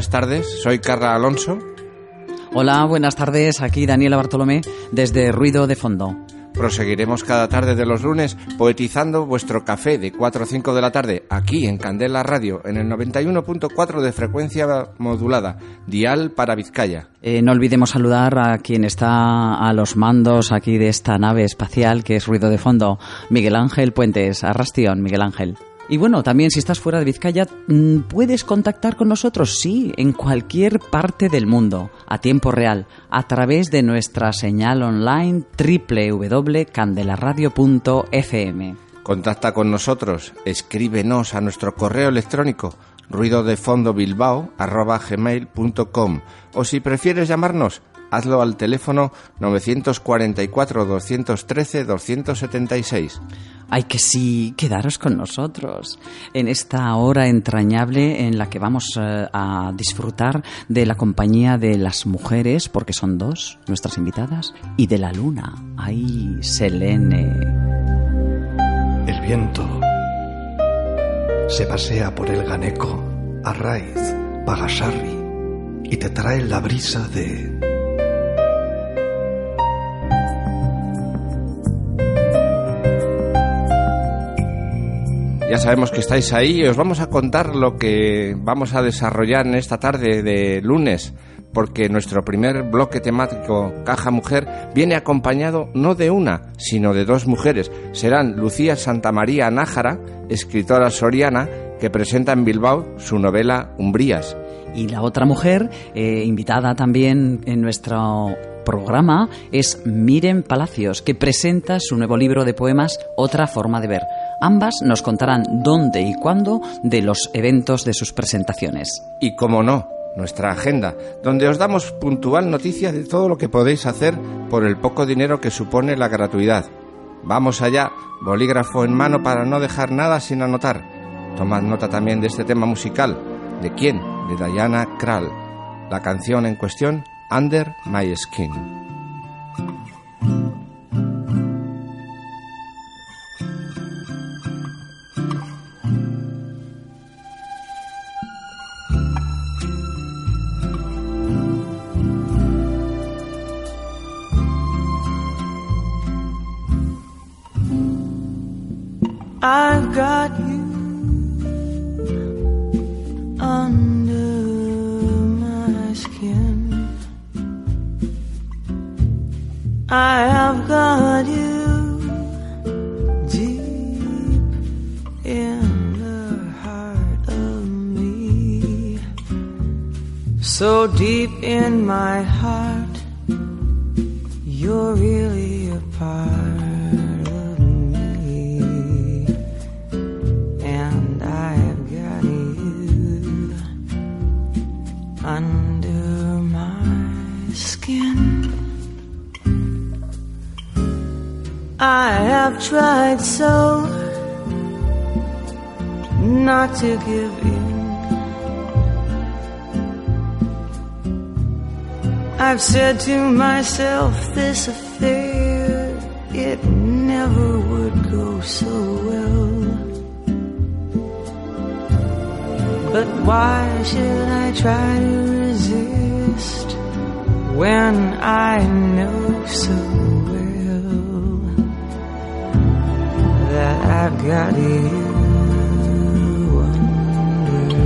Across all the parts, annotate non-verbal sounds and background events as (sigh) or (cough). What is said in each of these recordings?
Buenas tardes. Soy Carla Alonso. Hola, buenas tardes. Aquí Daniela Bartolomé desde Ruido de Fondo. Proseguiremos cada tarde de los lunes poetizando vuestro café de 4 o 5 de la tarde aquí en Candela Radio en el 91.4 de frecuencia modulada, dial para Vizcaya. Eh, no olvidemos saludar a quien está a los mandos aquí de esta nave espacial que es Ruido de Fondo, Miguel Ángel Puentes. Arrastión, Miguel Ángel. Y bueno, también si estás fuera de Vizcaya, mm, puedes contactar con nosotros, sí, en cualquier parte del mundo, a tiempo real, a través de nuestra señal online www.candelaradio.fm. Contacta con nosotros, escríbenos a nuestro correo electrónico ruidodefondobilbao.gmail.com o si prefieres llamarnos, hazlo al teléfono 944-213-276. Ay, que sí, quedaros con nosotros en esta hora entrañable en la que vamos eh, a disfrutar de la compañía de las mujeres, porque son dos nuestras invitadas, y de la luna. Ay, Selene. El viento se pasea por el Ganeco, Arraiz, Pagasarri y te trae la brisa de Ya sabemos que estáis ahí y os vamos a contar lo que vamos a desarrollar en esta tarde de lunes, porque nuestro primer bloque temático Caja Mujer viene acompañado no de una, sino de dos mujeres. Serán Lucía Santamaría Nájara, escritora soriana, que presenta en Bilbao su novela Umbrías. Y la otra mujer, eh, invitada también en nuestro programa, es Miren Palacios, que presenta su nuevo libro de poemas Otra forma de ver. Ambas nos contarán dónde y cuándo de los eventos de sus presentaciones. Y como no, nuestra agenda, donde os damos puntual noticia de todo lo que podéis hacer por el poco dinero que supone la gratuidad. Vamos allá, bolígrafo en mano para no dejar nada sin anotar. Tomad nota también de este tema musical. ¿De quién? De Diana Krall. La canción en cuestión, Under My Skin. I've got you under my skin. I have got you deep in the heart of me. So deep in my heart, you're really a part I have tried so not to give in. I've said to myself, this affair, it never would go so well. But why should I try to resist when I know so I've got you under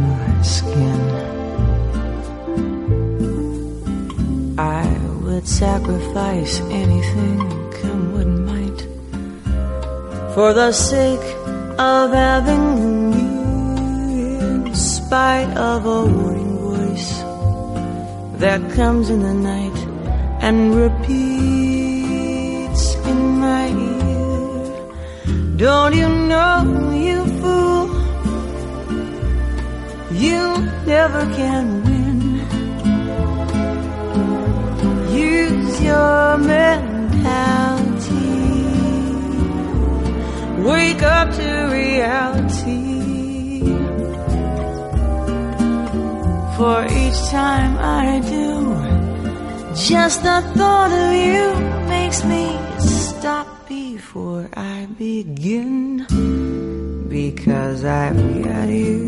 my skin? I would sacrifice anything, come what might, for the sake of having you, in spite of a warning voice that comes in the night and repeats Don't you know, you fool, you never can win. Use your mentality. Wake up to reality. For each time I do, just the thought of you I begin. Because I've got you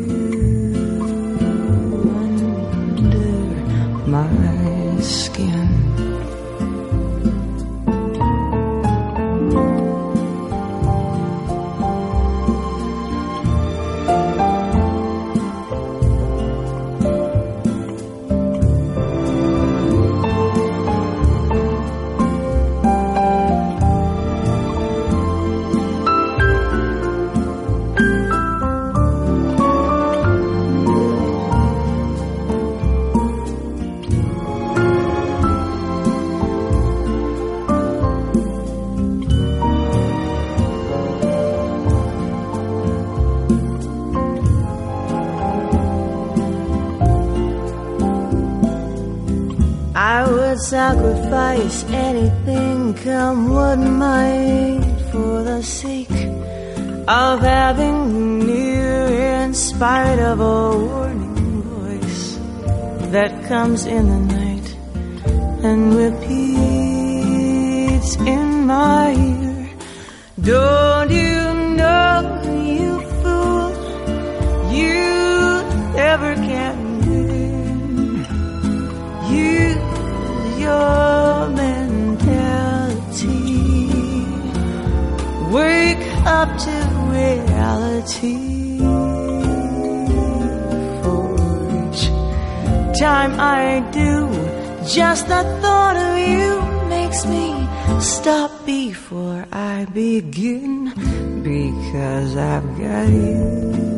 sacrifice anything, come what might, for the sake of having you near, in spite of a warning voice that comes in the night and repeats in my ear. Don't you reality. For each time I do, just the thought of you makes me stop before I begin. Because I've got you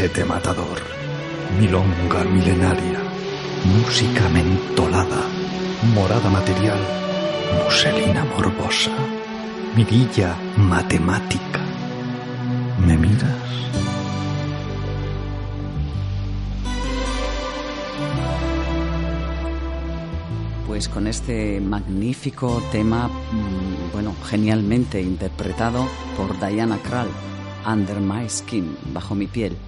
machete matador, milonga milenaria, música mentolada, morada material, muselina morbosa, mirilla matemática. ¿Me miras? Pues con este magnífico tema, mm, bueno, genialmente interpretado por Diana Krall, Under My Skin, bajo mi piel.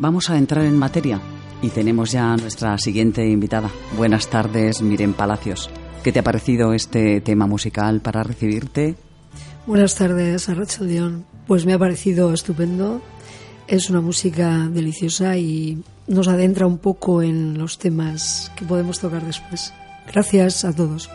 Vamos a entrar en materia y tenemos ya a nuestra siguiente invitada. Buenas tardes, Miren Palacios. ¿Qué te ha parecido este tema musical para recibirte? Buenas tardes, a Rachel Dion. Pues me ha parecido estupendo. Es una música deliciosa y nos adentra un poco en los temas que podemos tocar después. Gracias a todos.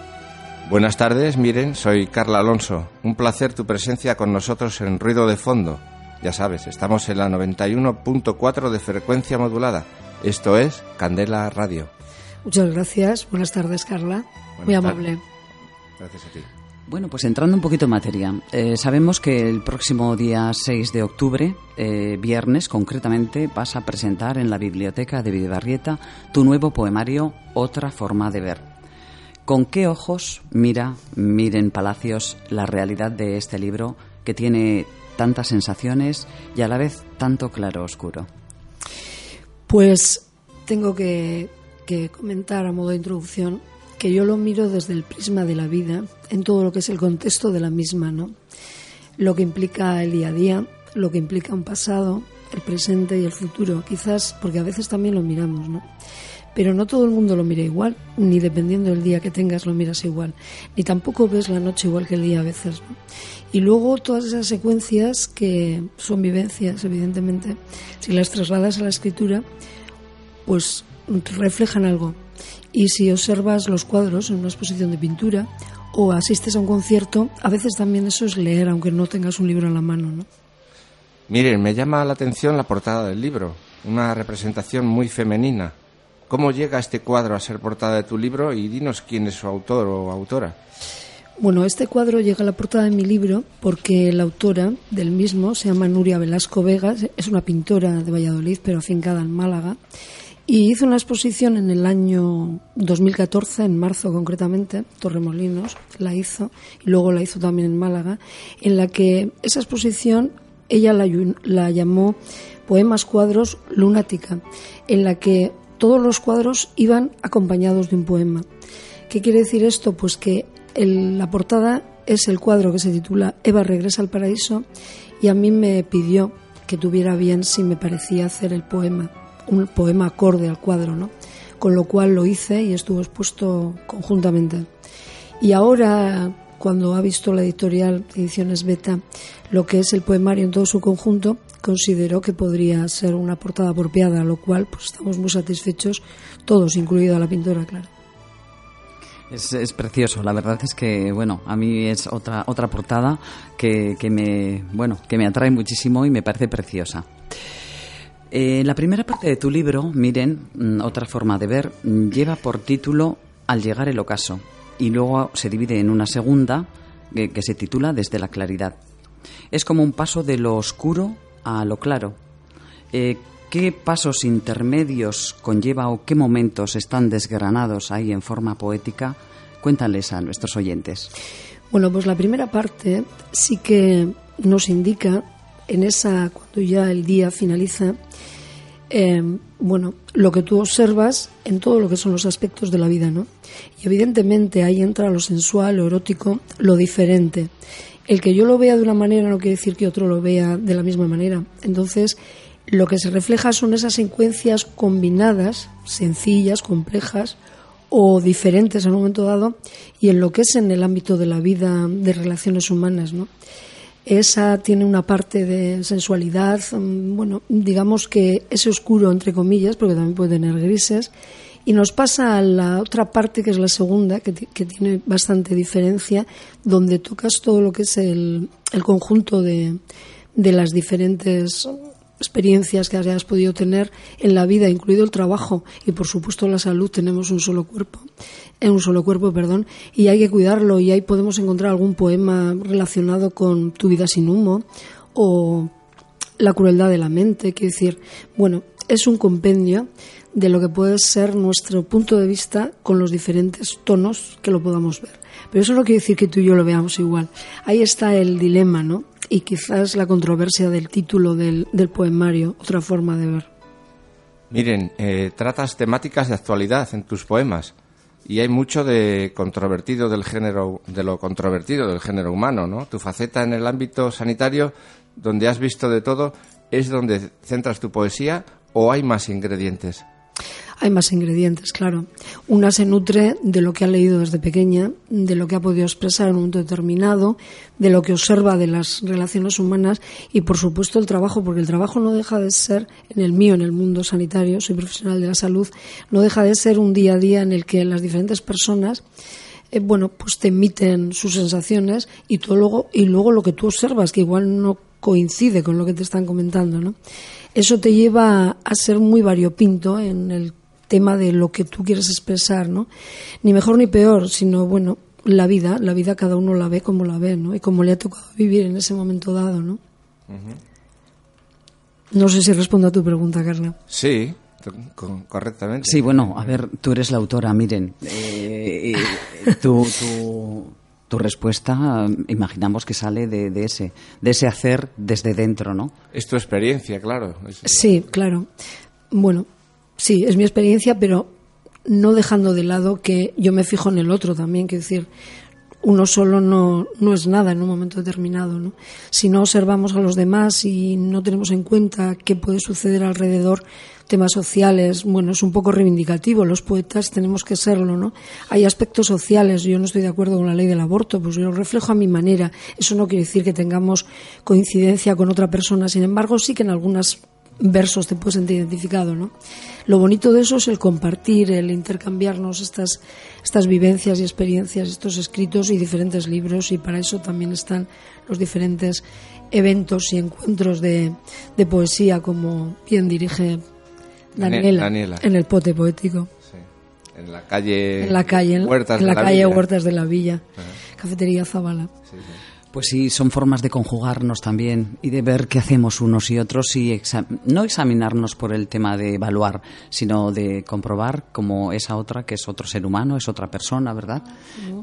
Buenas tardes, miren, soy Carla Alonso. Un placer tu presencia con nosotros en Ruido de Fondo. Ya sabes, estamos en la 91.4 de frecuencia modulada, Esto es Candela Radio. Muchas gracias. Buenas tardes, Carla. Muy amable. Gracias a ti. Bueno, pues entrando un poquito en materia, eh, sabemos que el próximo día 6 de octubre, eh, viernes concretamente, vas a presentar en la Biblioteca de Videbarrieta tu nuevo poemario Otra forma de ver. ¿Con qué ojos mira Miren Palacios la realidad de este libro que tiene tantas sensaciones y a la vez tanto claro oscuro? Pues tengo que, comentar a modo de introducción que yo lo miro desde el prisma de la vida, en todo lo que es el contexto de la misma, ¿no? Lo que implica el día a día, lo que implica un pasado, el presente y el futuro, quizás porque a veces también lo miramos, ¿no? Pero no todo el mundo lo mira igual, ni dependiendo del día que tengas lo miras igual, ni tampoco ves la noche igual que el día a veces. ¿no? Y luego todas esas secuencias que son vivencias, evidentemente, si las trasladas a la escritura, pues reflejan algo. Y si observas los cuadros en una exposición de pintura o asistes a un concierto, a veces también eso es leer, aunque no tengas un libro en la mano, ¿no? Miren, me llama la atención la portada del libro, una representación muy femenina. ¿Cómo llega este cuadro a ser portada de tu libro y dinos quién es su autor o autora? Bueno, este cuadro llega a la portada de mi libro porque la autora del mismo se llama Nuria Velasco Vegas, es una pintora de Valladolid, pero afincada en Málaga, y hizo una exposición en el año 2014, en marzo concretamente, Torremolinos la hizo, y luego la hizo también en Málaga, en la que esa exposición ella la, la llamó Poemas Cuadros Lunática, en la que todos los cuadros iban acompañados de un poema. ¿Qué quiere decir esto? Pues que el- la portada es el cuadro que se titula Eva regresa al paraíso y a mí me pidió que tuviera bien si me parecía hacer el poema, un poema acorde al cuadro, ¿no? Con lo cual lo hice y estuvo expuesto conjuntamente. Y ahora, cuando ha visto la editorial Ediciones Beta lo que es el poemario en todo su conjunto, consideró que podría ser una portada apropiada, lo cual pues estamos muy satisfechos, todos, incluida la pintora, claro. Es, es precioso, la verdad es que, bueno, a mí es otra, otra portada que, que me, bueno, que me atrae muchísimo y me parece preciosa. Eh, la primera parte de tu libro, miren, mm, otra forma de ver, mm, lleva por título Al llegar el ocaso y luego se divide en una segunda que, que se titula Desde la claridad. Es como un paso de lo oscuro a lo claro. Eh, ¿Qué pasos intermedios conlleva o qué momentos están desgranados ahí en forma poética? Cuéntales a nuestros oyentes. Bueno, pues la primera parte sí que nos indica en esa, cuando ya el día finaliza, eh, bueno, lo que tú observas en todo lo que son los aspectos de la vida, ¿no? Y evidentemente ahí entra lo sensual, lo erótico, lo diferente. El que yo lo vea de una manera no quiere decir que otro lo vea de la misma manera. Entonces, lo que se refleja son esas secuencias combinadas, sencillas, complejas o diferentes en un momento dado, y en lo que es en el ámbito de la vida de relaciones humanas, ¿no? Esa tiene una parte de sensualidad, mm, bueno, digamos que ese oscuro, entre comillas, porque también puede tener grises, y nos pasa a la otra parte, que es la segunda, que, que tiene bastante diferencia, donde tocas todo lo que es el, el conjunto de, de las diferentes experiencias que hayas podido tener en la vida, incluido el trabajo y por supuesto la salud. Tenemos un solo cuerpo, en un solo cuerpo, perdón, y hay que cuidarlo. Y ahí podemos encontrar algún poema relacionado con tu vida sin humo o la crueldad de la mente. Quiero decir, bueno, es un compendio de lo que puede ser nuestro punto de vista con los diferentes tonos que lo podamos ver. Pero eso no quiere decir que tú y yo lo veamos igual. Ahí está el dilema, ¿no? Y quizás la controversia del título del, del poemario, otra forma de ver. Miren, eh, tratas temáticas de actualidad en tus poemas y hay mucho de controvertido del género, de lo controvertido del género humano, ¿no? Tu faceta en el ámbito sanitario, donde has visto de todo, es donde centras tu poesía o hay más ingredientes. Hay más ingredientes, claro. Una se nutre de lo que ha leído desde pequeña, de lo que ha podido expresar en un momento determinado, de lo que observa de las relaciones humanas y, por supuesto, el trabajo, porque el trabajo no deja de ser, en el mío, en el mundo sanitario, soy profesional de la salud, no deja de ser un día a día en el que las diferentes personas eh, bueno, pues te emiten sus sensaciones y, tú luego, y luego lo que tú observas, que igual no coincide con lo que te están comentando, ¿no? Eso te lleva a ser muy variopinto en el tema de lo que tú quieres expresar, ¿no? Ni mejor ni peor, sino, bueno, la vida, la vida cada uno la ve como la ve, ¿no? Y como le ha tocado vivir en ese momento dado, ¿no? No sé si respondo a tu pregunta, Carla. Sí, correctamente. Sí, bueno, a ver, tú eres la autora, miren. Eh, eh, tu, tu, respuesta, imaginamos que sale de, de, ese, de ese hacer desde dentro, ¿no? Es tu experiencia, claro. Sí, claro. Bueno, sí, es mi experiencia, pero no dejando de lado que yo me fijo en el otro también, que decir, uno solo no, no es nada en un momento determinado. ¿no? Si no observamos a los demás y no tenemos en cuenta qué puede suceder alrededor, temas sociales, bueno, es un poco reivindicativo, los poetas tenemos que serlo, ¿no? Hay aspectos sociales, yo no estoy de acuerdo con la ley del aborto, pues yo lo reflejo a mi manera. Eso no quiere decir que tengamos coincidencia con otra persona, sin embargo, sí que en algunas versos te puedes sentir identificado, ¿no? Lo bonito de eso es el compartir, el intercambiarnos estas, estas vivencias y experiencias, estos escritos y diferentes libros, y para eso también están los diferentes eventos y encuentros de, de poesía, como bien dirige Daniela, en el pote poético. En la calle, en la calle, Huertas, en la, calle Huertas de la Villa, Cafetería Zabala. Pues sí, son formas de conjugarnos también y de ver qué hacemos unos y otros y no examinarnos por el tema de evaluar, sino de comprobar como esa otra, que es otro ser humano, es otra persona, ¿verdad?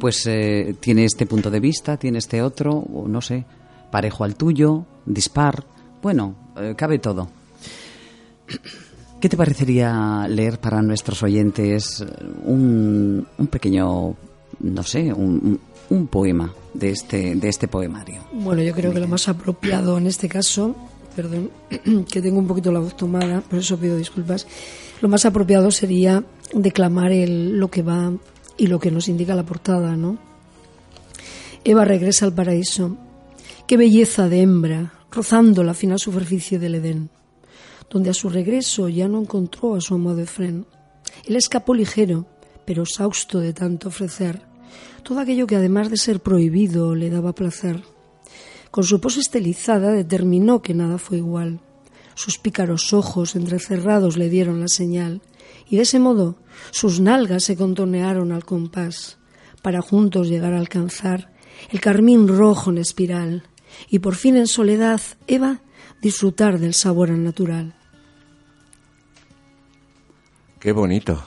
Pues eh, tiene este punto de vista, tiene este otro, o no sé, parejo al tuyo, dispar. Bueno, eh, cabe todo. ¿Qué te parecería leer para nuestros oyentes un, un pequeño, no sé, un, un poema de este, de este poemario? Bueno, yo creo que lo más apropiado en este caso, perdón, (clears throat) que tengo un poquito la voz tomada, por eso pido disculpas, lo más apropiado sería declamar el, lo que va y lo que nos indica la portada, ¿no? Eva regresa al paraíso. Qué belleza de hembra, rozando la fina superficie del Edén, donde a su regreso ya no encontró a su amado Efren. Él escapó ligero, pero exhausto de tanto ofrecer todo aquello que además de ser prohibido le daba placer. Con su pose estelizada determinó que nada fue igual. Sus pícaros ojos entrecerrados le dieron la señal, y de ese modo sus nalgas se contonearon al compás, para juntos llegar a alcanzar el carmín rojo en espiral, y por fin en soledad Eva disfrutar del sabor al natural. Qué bonito,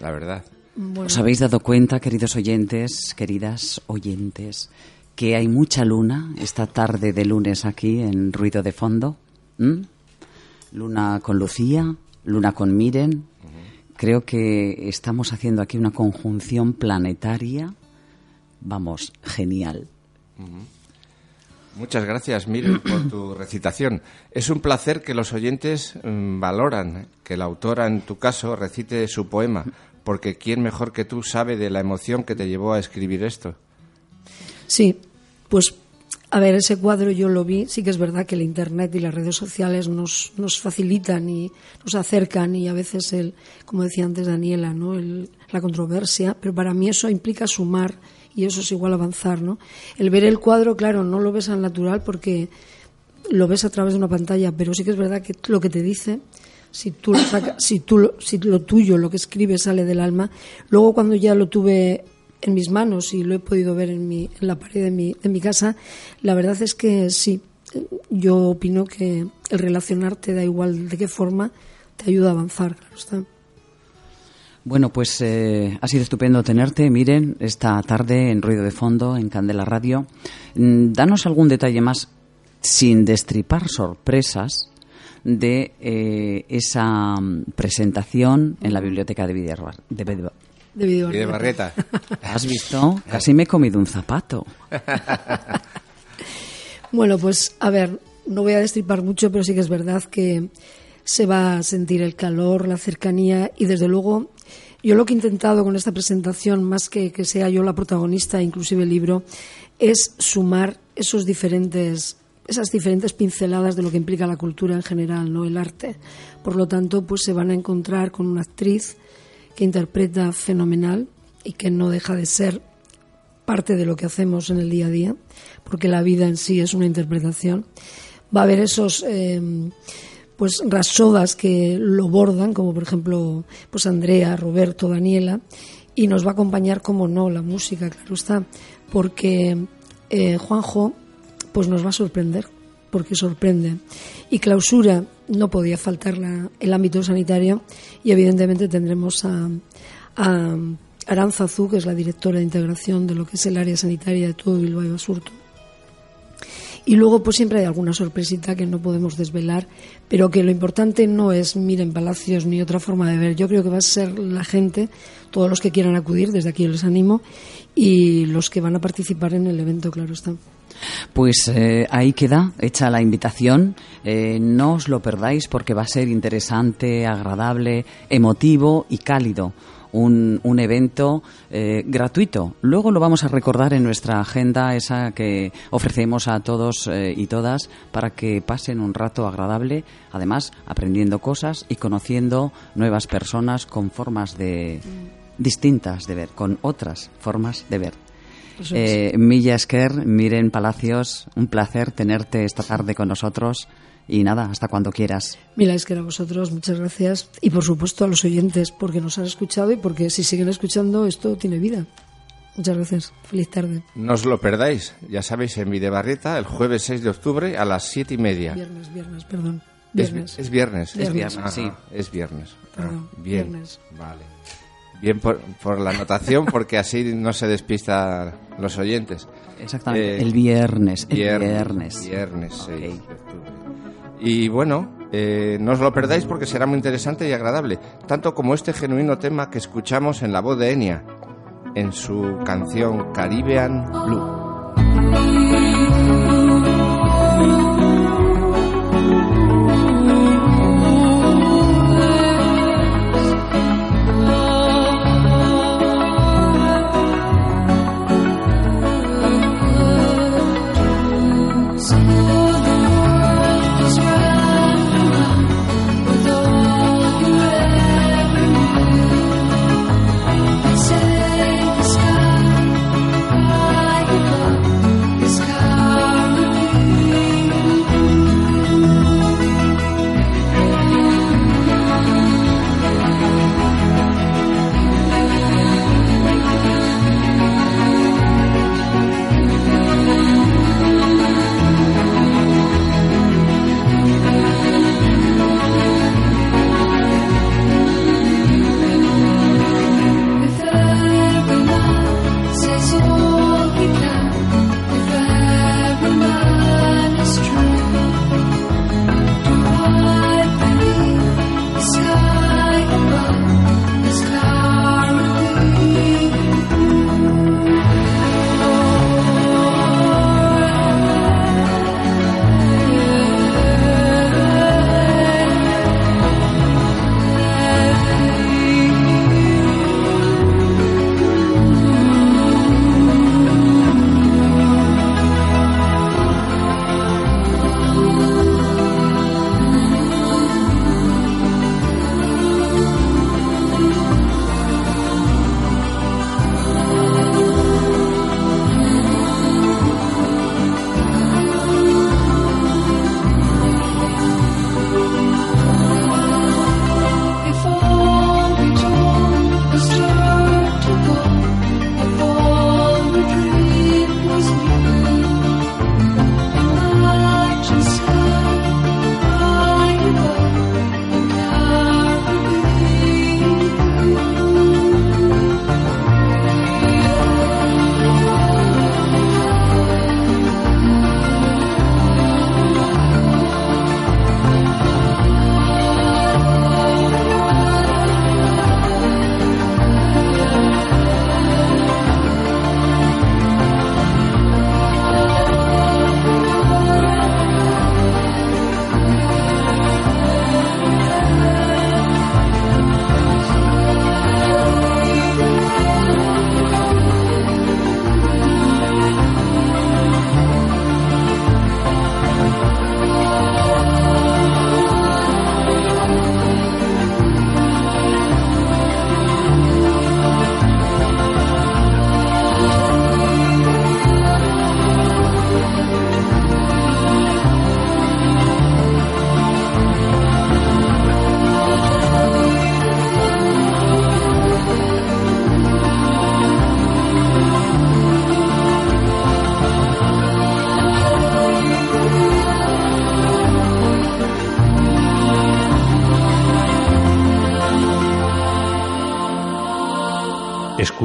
la verdad. ¿Os habéis dado cuenta, queridos oyentes, queridas oyentes, que hay mucha luna esta tarde de lunes aquí en Ruido de Fondo? ¿Mm? Luna con Lucía, luna con Miren. Creo que estamos haciendo aquí una conjunción planetaria. Vamos, genial. Muchas gracias, Miren, por tu (clears throat) recitación. Es un placer que los oyentes mm, valoran que la autora, en tu caso, recite su poema, porque ¿quién mejor que tú sabe de la emoción que te llevó a escribir esto? Sí, pues a ver, ese cuadro yo lo vi, sí que es verdad que el Internet y las redes sociales nos, nos facilitan y nos acercan y a veces, el, como decía antes Daniela, ¿no? la controversia, pero para mí eso implica sumar y eso es igual avanzar. ¿no? El ver el cuadro, claro, no lo ves al natural porque lo ves a través de una pantalla, pero sí que es verdad que lo que te dice si tú lo si tú lo, si lo tuyo, lo que escribes sale del alma, luego cuando ya lo tuve en mis manos y lo he podido ver en, mi, en la pared de mi, de mi casa, la verdad es que sí, yo opino que el relacionarte, da igual de qué forma, te ayuda a avanzar, claro está. Bueno, pues eh, ha sido estupendo tenerte, miren, esta tarde en Ruido de Fondo, en Candela Radio. Mm, danos algún detalle más, sin destripar sorpresas, de eh, esa mm, presentación en la biblioteca de Villanueva. De, Barreta. (laughs) ¿Has visto? Casi me he comido un zapato. (laughs) bueno, pues a ver, no voy a destripar mucho, pero sí que es verdad que se va a sentir el calor, la cercanía y desde luego yo lo que he intentado con esta presentación, más que que sea yo la protagonista, inclusive el libro, es sumar esos diferentes esas diferentes pinceladas de lo que implica la cultura en general, no el arte. Por lo tanto, pues se van a encontrar con una actriz que interpreta fenomenal y que no deja de ser parte de lo que hacemos en el día a día, porque la vida en sí es una interpretación. va a haber esos eh, pues rasodas que lo bordan, como por ejemplo pues Andrea, Roberto, Daniela, y nos va a acompañar, como no, la música, claro está, porque eh, Juanjo pues nos va a sorprender, porque sorprende. Y clausura no podía faltar la, el ámbito sanitario y evidentemente tendremos a, a Aranzazú, que es la directora de integración de lo que es el área sanitaria de todo Bilbao y Basurto. Y luego, pues siempre hay alguna sorpresita que no podemos desvelar, pero que lo importante no es miren palacios ni otra forma de ver. Yo creo que va a ser la gente, todos los que quieran acudir, desde aquí les animo, y los que van a participar en el evento, claro está. Pues eh, ahí queda hecha la invitación. Eh, no os lo perdáis porque va a ser interesante, agradable, emotivo y cálido un, un evento eh, gratuito. Luego lo vamos a recordar en nuestra agenda, esa que ofrecemos a todos y todas para que pasen un rato agradable, además aprendiendo cosas y conociendo nuevas personas con formas de distintas de ver, con otras formas de ver. Eh, Milla Esquer, Miren Palacios, un placer tenerte esta tarde con nosotros y nada, hasta cuando quieras. Mira, es que a vosotros, muchas gracias. Y por supuesto a los oyentes, porque nos han escuchado y porque si siguen escuchando, esto tiene vida. Muchas gracias. Feliz tarde. No os lo perdáis. Ya sabéis, en Videbarrieta, el jueves 6 de octubre a las 7 y media. Viernes, viernes, perdón. Es, Viernes. es viernes. Viernes. Es viernes, Ajá, sí. Es viernes. Ah, bien. viernes. Vale. Bien por, por la anotación, porque así no se despistan los oyentes. Exactamente. Eh, el viernes. El Viernes. viernes. Viernes 6 Ok. de octubre. Y bueno, eh, no os lo perdáis porque será muy interesante y agradable, tanto como este genuino tema que escuchamos en la voz de Enya, en su canción Caribbean Blue.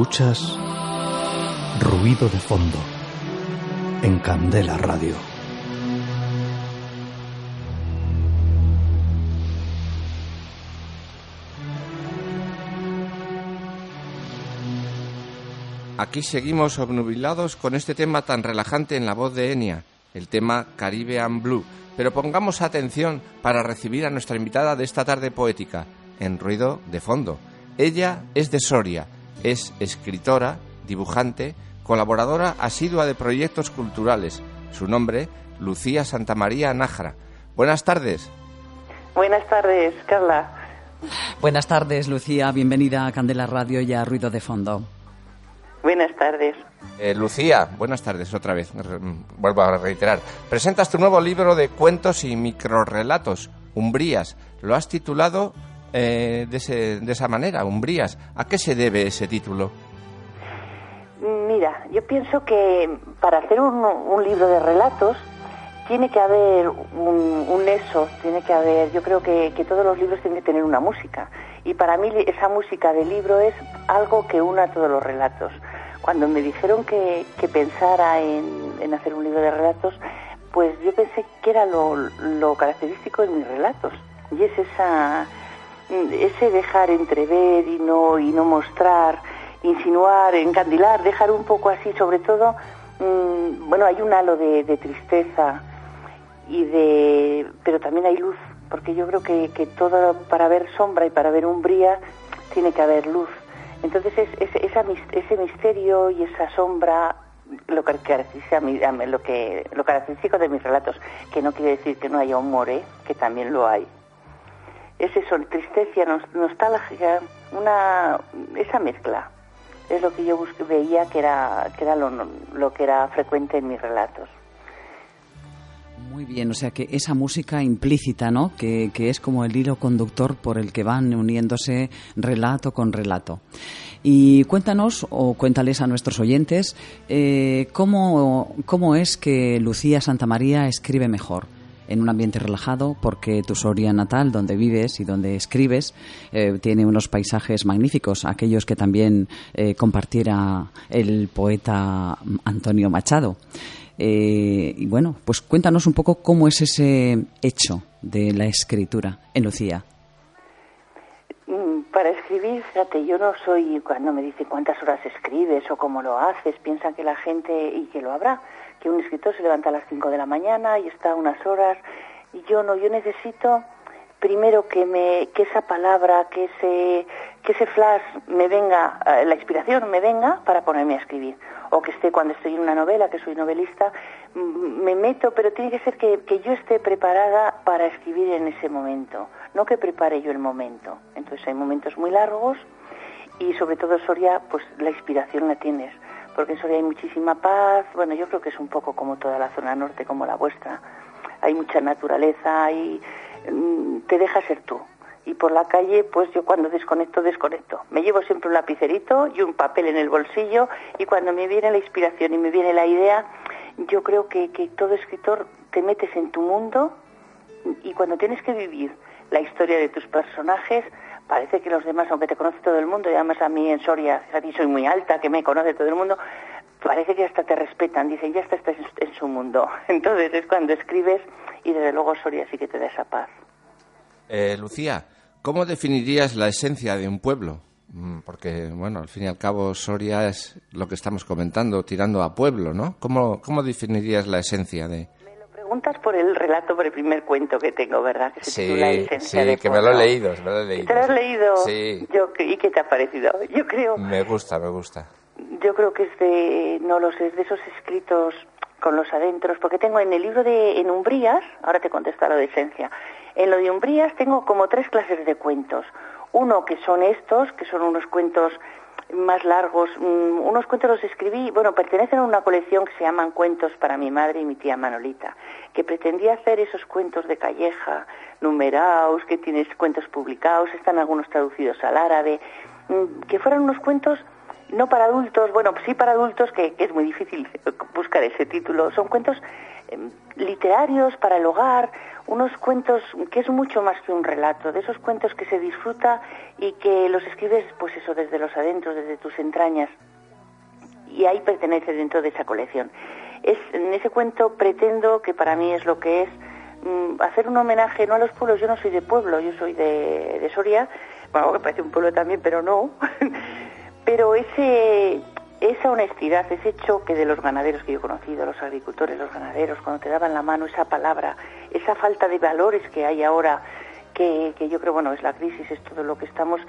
Escuchas Ruido de Fondo en Candela Radio. Aquí seguimos obnubilados con este tema tan relajante en la voz de Enya, el tema Caribbean Blue. Pero pongamos atención para recibir a nuestra invitada de esta tarde poética, en ruido de fondo. Ella es de Soria, es escritora, dibujante, colaboradora asidua de proyectos culturales. Su nombre, Lucía Santamaría Nájara. Buenas tardes. Buenas tardes, Carla. Buenas tardes, Lucía. Bienvenida a Candela Radio y a Ruido de Fondo. Buenas tardes. Eh, Lucía, buenas tardes otra vez. Vuelvo a reiterar. Presentas tu nuevo libro de cuentos y microrelatos, Umbrías. Lo has titulado eh, de, de esa manera, Umbrías. ¿A qué se debe ese título? Mira, yo pienso que para hacer un, libro de relatos tiene que haber un, un, eso, tiene que haber, yo creo que, que, todos los libros tienen que tener una música. Y para mí esa música del libro es algo que una todos los relatos. Cuando me dijeron que, que pensara en, hacer un libro de relatos, pues yo pensé que era lo, lo característico de mis relatos. Y es esa, ese dejar entrever y no, y no mostrar, insinuar, encandilar, dejar un poco así, sobre todo, mm, bueno, hay un halo de, tristeza y de, pero también hay luz, porque yo creo que, que todo para ver sombra y para ver umbría tiene que haber luz. Entonces es, esa, ese misterio y esa sombra lo lo que lo característico de mis relatos, que no quiere decir que no haya humor, ¿eh? que también lo hay. Es eso, tristeza, nostalgia, una esa mezcla es lo que yo veía que era que era lo, lo que era frecuente en mis relatos. Muy bien, o sea que esa música implícita, ¿no? Que, que, es como el hilo conductor por el que van uniéndose relato con relato. Y cuéntanos, o cuéntales a nuestros oyentes, eh, cómo, cómo es que Lucía Santamaría escribe mejor en un ambiente relajado, porque tu Soria natal, donde vives y donde escribes, eh, tiene unos paisajes magníficos, aquellos que también eh, compartiera el poeta Antonio Machado. Eh, y bueno, pues cuéntanos un poco cómo es ese hecho de la escritura en Lucía. Mm, para escribir, fíjate, yo no soy, cuando me dicen cuántas horas escribes o cómo lo haces, piensan que la gente, y que lo habrá, que un escritor se levanta a las 5 de la mañana y está unas horas, y yo no, yo necesito primero que me que esa palabra que ese que ese flash me venga eh, la inspiración me venga para ponerme a escribir. O que esté cuando estoy en una novela que soy novelista mm, me meto pero tiene que ser que, que yo esté preparada para escribir en ese momento no que prepare yo el momento. Entonces hay momentos muy largos y sobre todo Soria pues la inspiración la tienes porque en Soria hay muchísima paz bueno yo creo que es un poco como toda la zona norte como la vuestra hay mucha naturaleza hay Mm, te deja ser tú. Y por la calle, pues yo cuando desconecto, desconecto. Me llevo siempre un lapicerito y un papel en el bolsillo y cuando me viene la inspiración y me viene la idea, yo creo que, que todo escritor te metes en tu mundo y cuando tienes que vivir la historia de tus personajes, parece que los demás, aunque te conoce todo el mundo, y además a mí en Soria, a ti soy muy alta, que me conoce todo el mundo, parece que hasta te respetan, dicen, ya estás en su mundo. (laughs) Entonces es cuando escribes y desde luego Soria sí que te da esa paz. Eh, Lucía, ¿cómo definirías la esencia de un pueblo? Mm, porque, bueno, al fin y al cabo Soria es lo que estamos comentando, tirando a pueblo, ¿no? ¿Cómo, cómo definirías la esencia de...? Preguntas por el relato, por el primer cuento que tengo, ¿verdad? Que sí, sí, que me lo he leído, me lo he leído. ¿Te lo has leído? Sí. Yo, ¿Y qué te ha parecido? Yo creo... Me gusta, me gusta. Yo creo que es de, no lo sé, es de esos escritos con los adentros, porque tengo en el libro de en Umbrías, ahora te contesto lo de esencia, en lo de Umbrías tengo como tres clases de cuentos. Uno que son estos, que son unos cuentos más largos, mm, unos cuentos los escribí, bueno, pertenecen a una colección que se llaman Cuentos para mi madre y mi tía Manolita, que pretendía hacer esos cuentos de calleja, numerados, que tienes cuentos publicados, están algunos traducidos al árabe, mm, que fueran unos cuentos no para adultos, bueno, sí para adultos, que, es muy difícil buscar ese título. Son cuentos literarios para el hogar, unos cuentos que es mucho más que un relato, de esos cuentos que se disfruta y que los escribes, pues eso, desde los adentros, desde tus entrañas. Y ahí pertenece dentro de esa colección. Es, en ese cuento pretendo, que para mí es lo que es, mm, hacer un homenaje no a los pueblos, yo no soy de pueblo, yo soy de, de Soria, bueno, que parece un pueblo también, pero no, (laughs) pero ese, esa honestidad, ese choque de los ganaderos que yo he conocido, los agricultores, los ganaderos, cuando te daban la mano esa palabra, esa falta de valores que hay ahora, que, que yo creo, bueno, es la crisis, es todo lo que estamos,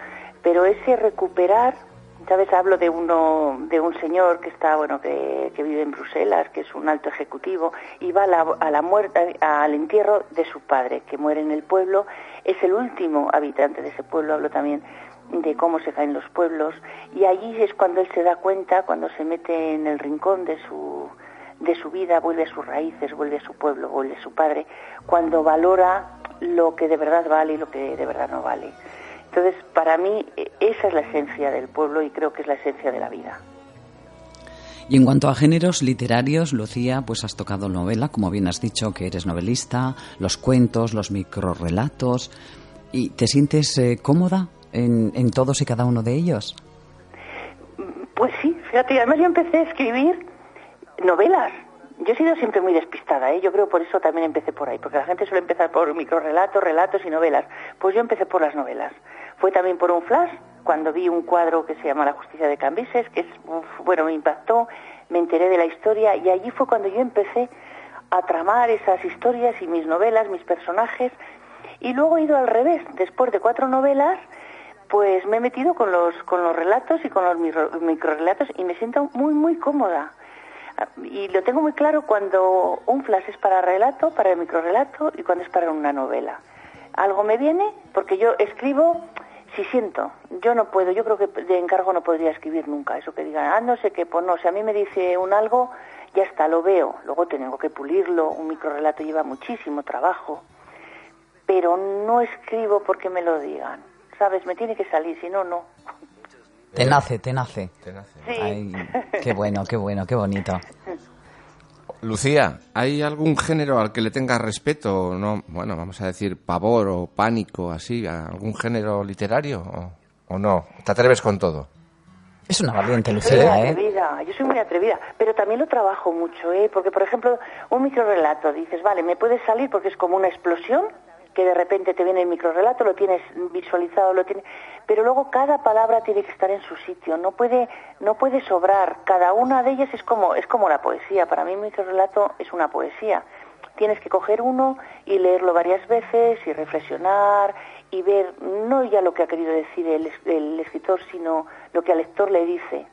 pero ese recuperar, ¿sabes? Hablo de uno, de un señor que está, bueno, que, que vive en Bruselas, que es un alto ejecutivo, y va a la, a la muerte, al entierro de su padre, que muere en el pueblo, es el último habitante de ese pueblo, hablo también de cómo se caen los pueblos y allí es cuando él se da cuenta, cuando se mete en el rincón de su de su vida, vuelve a sus raíces, vuelve a su pueblo, vuelve a su padre, cuando valora lo que de verdad vale y lo que de verdad no vale. Entonces, para mí, e, esa es la esencia del pueblo y creo que es la esencia de la vida. Y en cuanto a géneros literarios, Lucía, pues has tocado novela, como bien has dicho, que eres novelista, los cuentos, los microrelatos. ¿Y te sientes eh, cómoda en, todos y cada uno de ellos? Pues sí, fíjate, además yo empecé a escribir novelas. Yo he sido siempre muy despistada, ¿eh? yo creo por eso también empecé por ahí, porque la gente suele empezar por microrelatos, relatos y novelas. Pues yo empecé por las novelas. Fue también por un flash, cuando vi un cuadro que se llama La justicia de Cambises, que es, bueno, me impactó, me enteré de la historia y allí fue cuando yo empecé a tramar esas historias y mis novelas, mis personajes. Y luego he ido al revés, después de cuatro novelas, pues me he metido con los, con los relatos y con los micro- microrelatos y me siento muy, muy cómoda. Y lo tengo muy claro cuando un flash es para relato, para el microrelato y cuando es para una novela. Algo me viene porque yo escribo si siento. Yo no puedo, yo creo que de encargo no podría escribir nunca. Eso que digan, ah, no sé qué, pues no, si a mí me dice un algo, ya está, lo veo. Luego tengo que pulirlo, un microrelato lleva muchísimo trabajo. Pero no escribo porque me lo digan. ¿Sabes? Me tiene que salir, si no, no. Te nace, te nace. Sí. Ay, qué bueno, qué bueno, qué bonito. Lucía, ¿hay algún género al que le tengas respeto? No, bueno, vamos a decir pavor o pánico, así, a algún género literario o, o no. ¿Te atreves con todo? Es una valiente, Soy muy Lucía, ¿eh? atrevida, yo soy muy atrevida, pero también lo trabajo mucho, ¿eh? Porque, por ejemplo, un microrelato, dices, vale, me puede salir porque es como una explosión, que de repente te viene el microrelato, lo tienes visualizado, lo tienes... Pero luego cada palabra tiene que estar en su sitio, no puede, no puede sobrar. Cada una de ellas es como, es como la poesía. Para mí un microrelato es una poesía. Tienes que coger uno y leerlo varias veces y reflexionar y ver no ya lo que ha querido decir el, el escritor, sino lo que al lector le dice.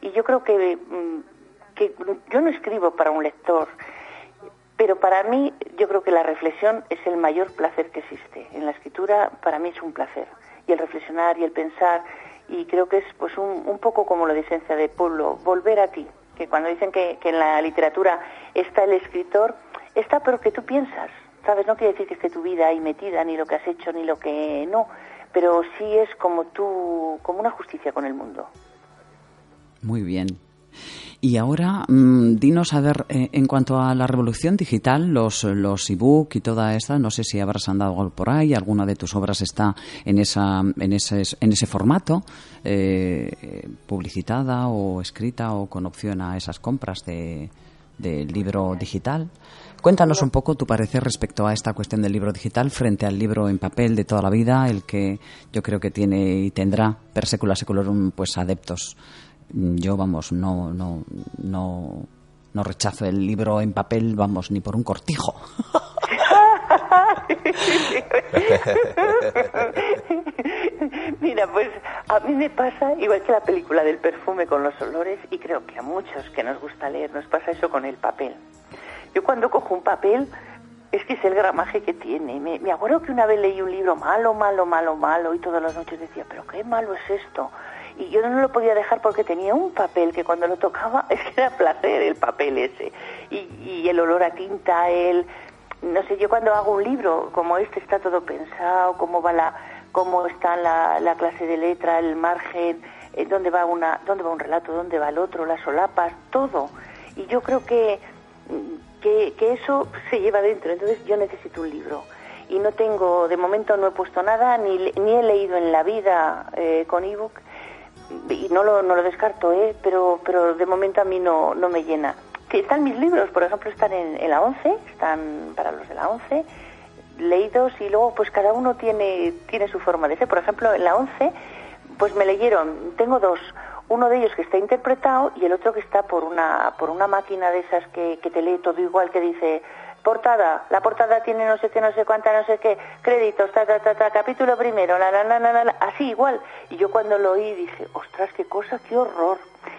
Y yo creo que, mm, que yo no escribo para un lector, pero para mí yo creo que la reflexión es el mayor placer que existe. En la escritura para mí es un placer. Y el reflexionar y el pensar, y creo que es pues un, un poco como lo de esencia de pueblo, volver a ti. Que cuando dicen que, que en la literatura está el escritor, está pero que tú piensas. ¿Sabes? No quiere decir que esté tu vida ahí metida, ni lo que has hecho, ni lo que no. Pero sí es como tú, como una justicia con el mundo. Muy bien. Y ahora, mm, dinos, a ver, eh, en cuanto a la revolución digital, los, los ebook y toda esta, no sé si habrás andado por ahí, alguna de tus obras está en, esa, en, ese, en ese formato, eh, publicitada o escrita o con opción a esas compras de, del libro digital. Cuéntanos un poco tu parecer respecto a esta cuestión del libro digital frente al libro en papel de toda la vida, el que yo creo que tiene y tendrá per secula seculorum pues adeptos. Yo, vamos, no, no, no, no rechazo el libro en papel, vamos, ni por un cortijo. (laughs) Mira, pues a mí me pasa igual que la película del perfume con los olores y creo que a muchos que nos gusta leer nos pasa eso con el papel. Yo cuando cojo un papel es que es el gramaje que tiene. Me, me acuerdo que una vez leí un libro malo, malo, malo, malo y todas las noches decía, pero qué malo es esto. Y yo no lo podía dejar porque tenía un papel que cuando lo tocaba (laughs) es que era placer el papel ese. Y, el olor a tinta, el, no sé, yo cuando hago un libro como este está todo pensado, cómo va la, cómo está la, la clase de letra, el margen, eh, dónde va una, dónde va un relato, dónde va el otro, las solapas, todo. Y yo creo que mm, que, que eso se lleva dentro. Entonces yo necesito un libro. Y no tengo, de momento no he puesto nada, ni, ni he leído en la vida eh, con ebook. Y no lo, no lo descarto, ¿eh? pero, pero de momento a mí no, no me llena. Que están mis libros, por ejemplo, están en, la 11, están para los de la 11, leídos y luego pues cada uno tiene, tiene su forma de ser. Por ejemplo, en la 11 pues me leyeron, tengo dos, uno de ellos que está interpretado y el otro que está por una, por una máquina de esas que te lee todo igual que dice portada, la portada tiene no sé qué, no sé cuánta, no sé qué, créditos, ta, ta, ta, ta, capítulo primero, la, la, la, la, así igual. Y yo cuando lo oí dije, ostras, qué cosa, qué horror.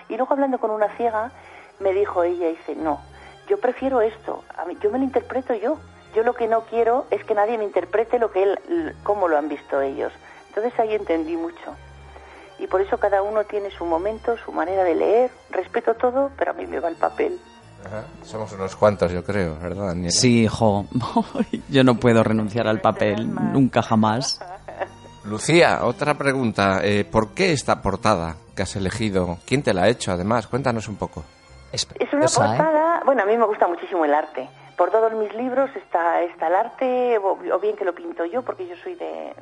Y luego hablando con una ciega, me dijo ella, dice, no, yo prefiero esto, a mí, yo me lo interpreto yo. Yo lo que no quiero es que nadie me interprete lo que él, cómo lo han visto ellos. Entonces ahí entendí mucho. Y por eso cada uno tiene su momento, su manera de leer. Respeto todo, pero a mí me va el papel. Ajá. Somos unos cuantos, yo creo, ¿verdad, Daniela? Sí, hijo. (laughs) Yo no puedo renunciar al papel, nunca jamás. Lucía, otra pregunta. Eh, ¿Por qué esta portada que has elegido? ¿Quién te la ha hecho, además? Cuéntanos un poco. Es una portada... Bueno, a mí me gusta muchísimo el arte. Por todos mis libros está, está el arte, o, o bien que lo pinto yo, porque yo soy de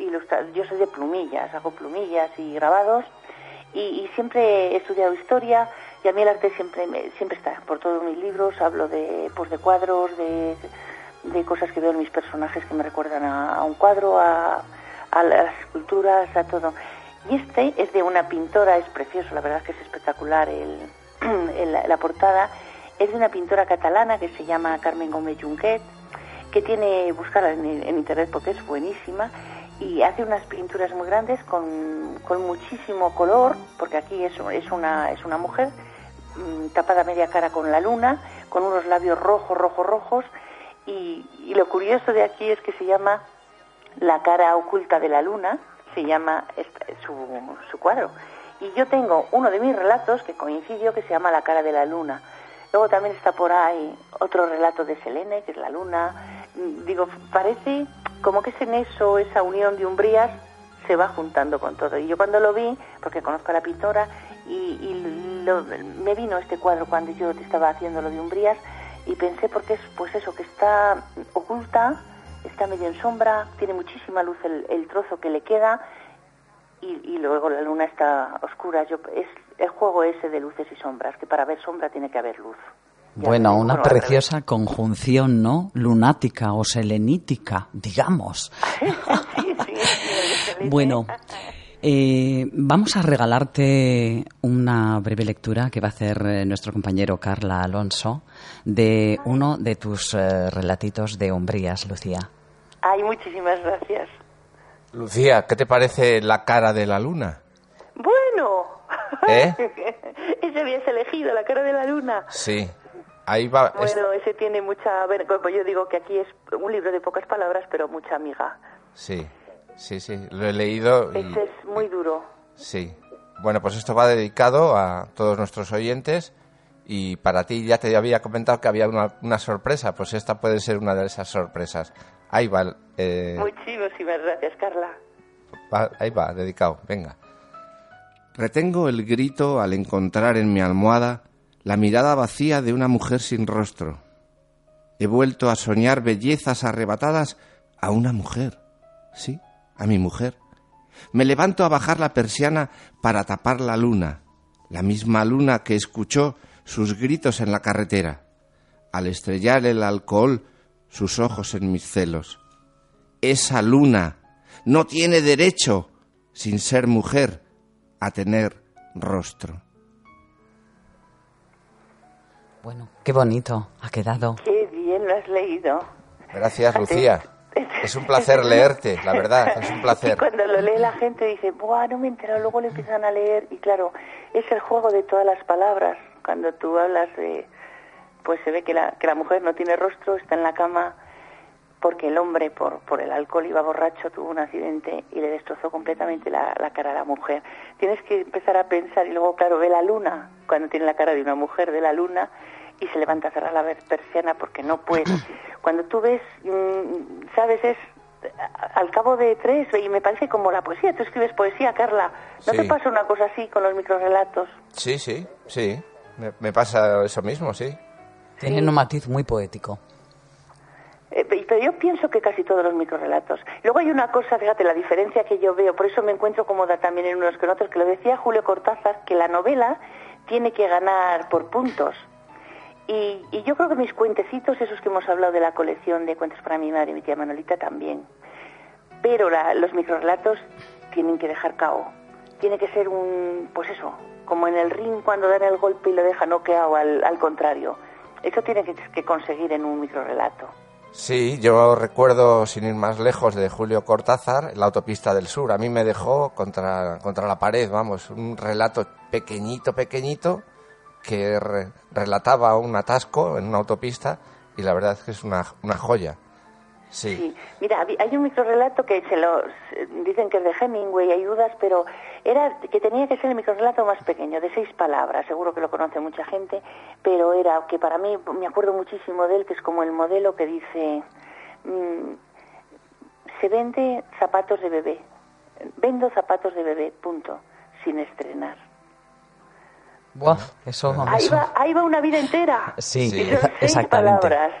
ilustra yo soy de plumillas, hago plumillas y grabados, y, y, siempre he estudiado historia, y a mí el arte siempre siempre está. Por todos mis libros hablo de, pues, de cuadros, de, de cosas que veo en mis personajes que me recuerdan a, un cuadro, a, a las esculturas, a todo. Y este es de una pintora, es precioso, la verdad es que es espectacular el, (clears throat) la portada. Es de una pintora catalana que se llama Carmen Gómez Junquet, que tiene, buscarla en, en, internet porque es buenísima, y hace unas pinturas muy grandes con, con muchísimo color, porque aquí es, es, una, es una mujer tapada media cara con la luna, con unos labios rojos, rojos, rojos, y, y lo curioso de aquí es que se llama La cara oculta de la luna, se llama su, su cuadro. Y yo tengo uno de mis relatos que coincidió que se llama La cara de la luna. Luego también está por ahí otro relato de Selene, que es la luna. Digo, parece como que es en eso, esa unión de umbrías, se va juntando con todo. Y yo cuando lo vi, porque conozco a la pintora, y lo, me vino este cuadro cuando yo estaba haciendo lo de umbrías, y pensé porque es pues eso, que está oculta, está medio en sombra, tiene muchísima luz el, el trozo que le queda, y, y, luego la luna está oscura. Yo, es el juego ese de luces y sombras, que para ver sombra tiene que haber luz. Ya bueno, una bueno, preciosa conjunción, ¿no? Lunática o selenítica, digamos. (laughs) sí, sí, sí, bueno, (laughs) eh, vamos a regalarte una breve lectura que va a hacer eh, nuestro compañero Carla Alonso de uno de tus eh, relatitos de hombrías, Lucía. Ay, muchísimas gracias. Lucía, ¿qué te parece la cara de la luna? Bueno, ¿Eh? (laughs) ese habías elegido, la cara de la luna. Sí, ahí va. Bueno, es... ese tiene mucha. Bueno, yo digo que aquí es un libro de pocas palabras, pero mucha amiga. Sí, sí, sí, lo he leído. Y... Este es muy duro. Sí. Bueno, pues esto va dedicado a todos nuestros oyentes. Y para ti ya te había comentado que había una, una sorpresa, pues esta puede ser una de esas sorpresas. Ahí va. Eh... Muchísimas gracias, Carla. Va, ahí va, dedicado. Venga. Retengo el grito al encontrar en mi almohada la mirada vacía de una mujer sin rostro. He vuelto a soñar bellezas arrebatadas a una mujer. Sí, a mi mujer. Me levanto a bajar la persiana para tapar la luna, la misma luna que escuchó sus gritos en la carretera, al estrellar el alcohol sus ojos en mis celos. Esa luna no tiene derecho, sin ser mujer, a tener rostro. Bueno, qué bonito ha quedado. Qué bien lo has leído. Gracias, Lucía. Es un placer leerte, la verdad, es un (laughs) placer. Y cuando lo lee la gente dice, Buah, no me he enterado, luego le empiezan a leer. Y claro, es el juego de todas las palabras. Cuando tú hablas de, pues se ve que la, que la mujer no tiene rostro, está en la cama, porque el hombre, por, por el alcohol, iba borracho, tuvo un accidente y le destrozó completamente la, la, cara a la mujer. Tienes que empezar a pensar y luego, claro, ve la luna, cuando tiene la cara de una mujer, ve la luna y se levanta a cerrar la persiana porque no puede. (clears throat) Cuando tú ves, mmm, sabes, es al cabo de tres, y me parece como la poesía, tú escribes poesía, Carla. ¿No Sí. te pasa una cosa así con los microrelatos? Sí, sí, sí. Me, me pasa eso mismo, sí. Tienen un matiz muy poético. Eh, pero yo pienso que casi todos los microrelatos. Luego hay una cosa, fíjate, la diferencia que yo veo, por eso me encuentro cómoda también en unos que en otros, que lo decía Julio Cortázar, que la novela tiene que ganar por puntos. Y, y yo creo que mis cuentecitos, esos que hemos hablado de la colección de cuentos para mi madre y mi tía Manolita también. Pero la, los microrelatos tienen que dejar cao. Tiene que ser un, pues eso, como en el ring cuando dan el golpe y lo dejan noqueado al, contrario. Eso tiene que, que conseguir en un microrelato. Sí, yo recuerdo, sin ir más lejos, de Julio Cortázar, La autopista del sur. A mí me dejó contra, contra la pared, vamos, un relato pequeñito, pequeñito, que re- relataba un atasco en una autopista y la verdad es que es una, una joya. Sí. Mira, hay un microrelato que se lo dicen que es de Hemingway, ayudas, pero era que tenía que ser el microrelato más pequeño, de seis palabras, seguro que lo conoce mucha gente, pero era que para mí, me acuerdo muchísimo de él, que es como el modelo que dice, mm, se vende zapatos de bebé, vendo zapatos de bebé, punto, sin estrenar. Buah, eso, Ahí eso. va, ahí va una vida entera. Sí, son seis exactamente. palabras.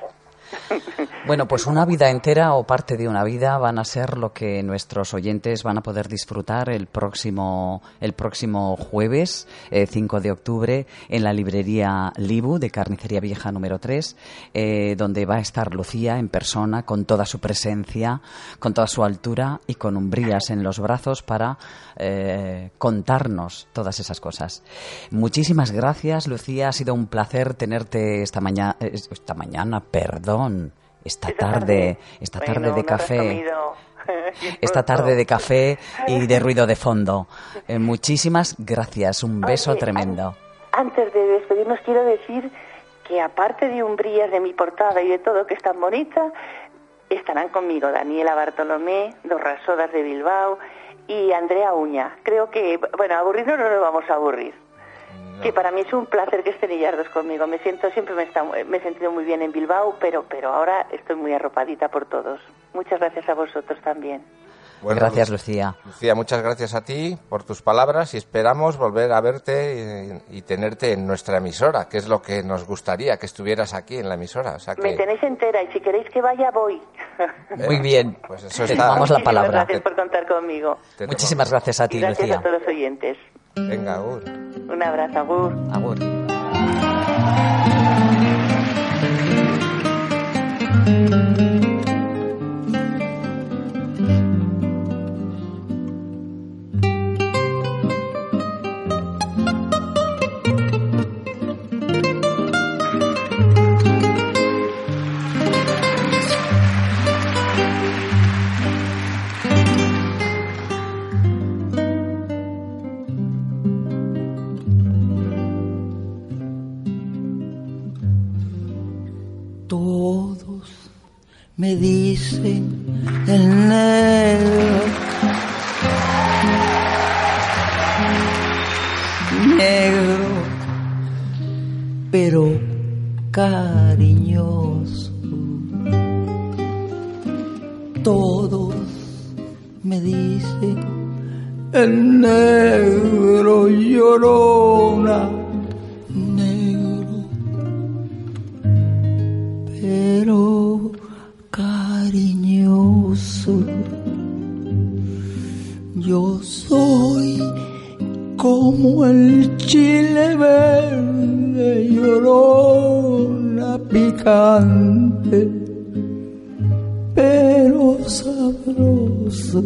(laughs) Bueno, pues una vida entera o parte de una vida van a ser lo que nuestros oyentes van a poder disfrutar el próximo, el próximo jueves, eh, 5 de octubre, en la librería Libu de Carnicería Vieja número 3, eh, donde va a estar Lucía en persona, con toda su presencia, con toda su altura y con umbrías en los brazos para eh, contarnos todas esas cosas. Muchísimas gracias, Lucía. Ha sido un placer tenerte esta mañana, esta mañana, perdón, esta tarde, esta Bueno, tarde de café. (laughs) (laughs) Esta tarde de café y de (laughs) ruido de fondo. Eh, muchísimas gracias, un beso Oye, tremendo. Antes de despedirnos quiero decir que aparte de umbrías de mi portada y de todo que es tan bonita, estarán conmigo Daniela Bartolomé, dos rasodas de Bilbao y Andrea Uña. Creo que, bueno, aburrirnos no nos vamos a aburrir. Que para mí es un placer que estén ellas dos conmigo. Me siento, siempre me, está- me he sentido muy bien en Bilbao, pero, pero ahora estoy muy arropadita por todos. Muchas gracias a vosotros también. Bueno, Gracias, Lucía. Lucía, muchas gracias a ti por tus palabras y esperamos volver a verte y, y tenerte en nuestra emisora, que es lo que nos gustaría, que estuvieras aquí en la emisora. O sea Me tenéis entera y si queréis que vaya, voy. Muy bien. Pues eso Te está- tomamos la Muchísimas palabra. Gracias por contar conmigo. te Muchísimas gracias a Y ti, gracias Lucía. a todos los oyentes. Venga, Agur. Un abrazo, Agur. Agur. Me dicen el negro. Negro, pero cariñoso. Todos me dicen el negro llorona. Como el chile verde, llorona picante, pero sabroso.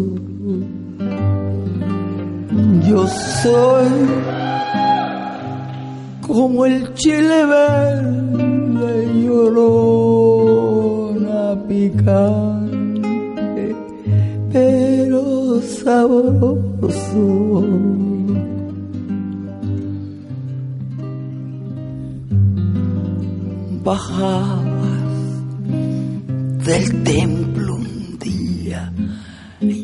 Yo soy como el chile verde llorona picante, pero sabroso. Bajabas del templo un día,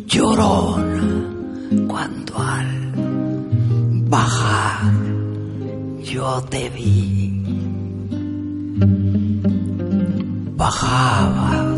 llorona, cuando al bajar yo te vi. Bajaba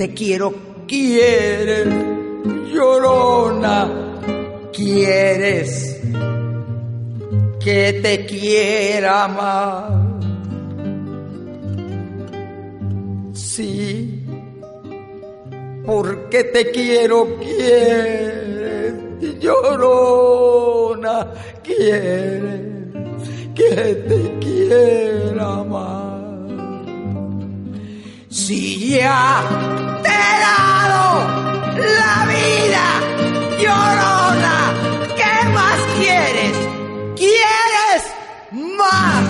te quiero, quieres, llorona, quieres que te quiera más. Sí, porque te quiero, quieres, llorona, quieres que te quiera más. Si ya dado la vida, llorona, ¿qué más quieres? ¿Quieres más?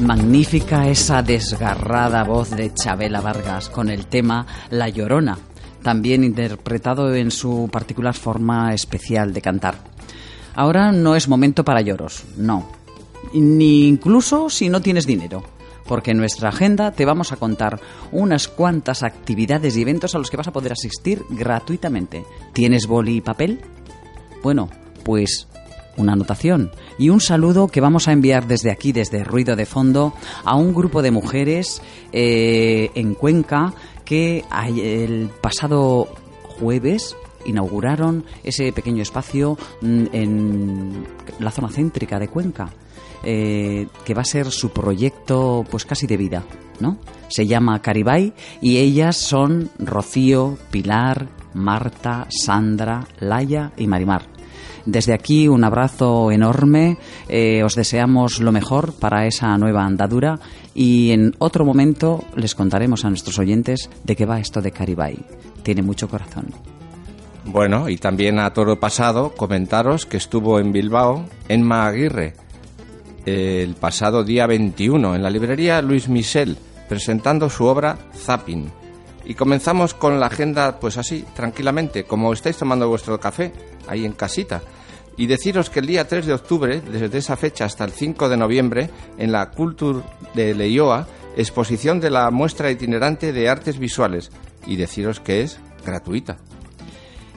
Magnífica esa desgarrada voz de Chabela Vargas con el tema La Llorona, también interpretado en su particular forma especial de cantar. Ahora no es momento para lloros, no. Ni incluso si no tienes dinero, porque en nuestra agenda te vamos a contar unas cuantas actividades y eventos a los que vas a poder asistir gratuitamente. ¿Tienes boli y papel? Bueno, pues una anotación y un saludo que vamos a enviar desde aquí, desde Ruido de Fondo, a un grupo de mujeres eh, en Cuenca que el pasado jueves inauguraron ese pequeño espacio mm, en la zona céntrica de Cuenca. eh, que va a ser su proyecto pues casi de vida, ¿no? Se llama Caribay y ellas son Rocío, Pilar, Marta, Sandra, Laia y Marimar. Desde aquí un abrazo enorme, eh, os deseamos lo mejor para esa nueva andadura y en otro momento les contaremos a nuestros oyentes de qué va esto de Caribay. Tiene mucho corazón. Bueno, y también a toro pasado, comentaros que estuvo en Bilbao, en Aguirre, el pasado día 21, en la librería Luis Michel, presentando su obra Zapping. Y comenzamos con la agenda, pues así, tranquilamente, como estáis tomando vuestro café, ahí en casita. Y deciros que el día 3 de octubre, desde esa fecha hasta el 5 de noviembre, en la Culture de Leioa, exposición de la muestra itinerante de artes visuales. Y deciros que es gratuita.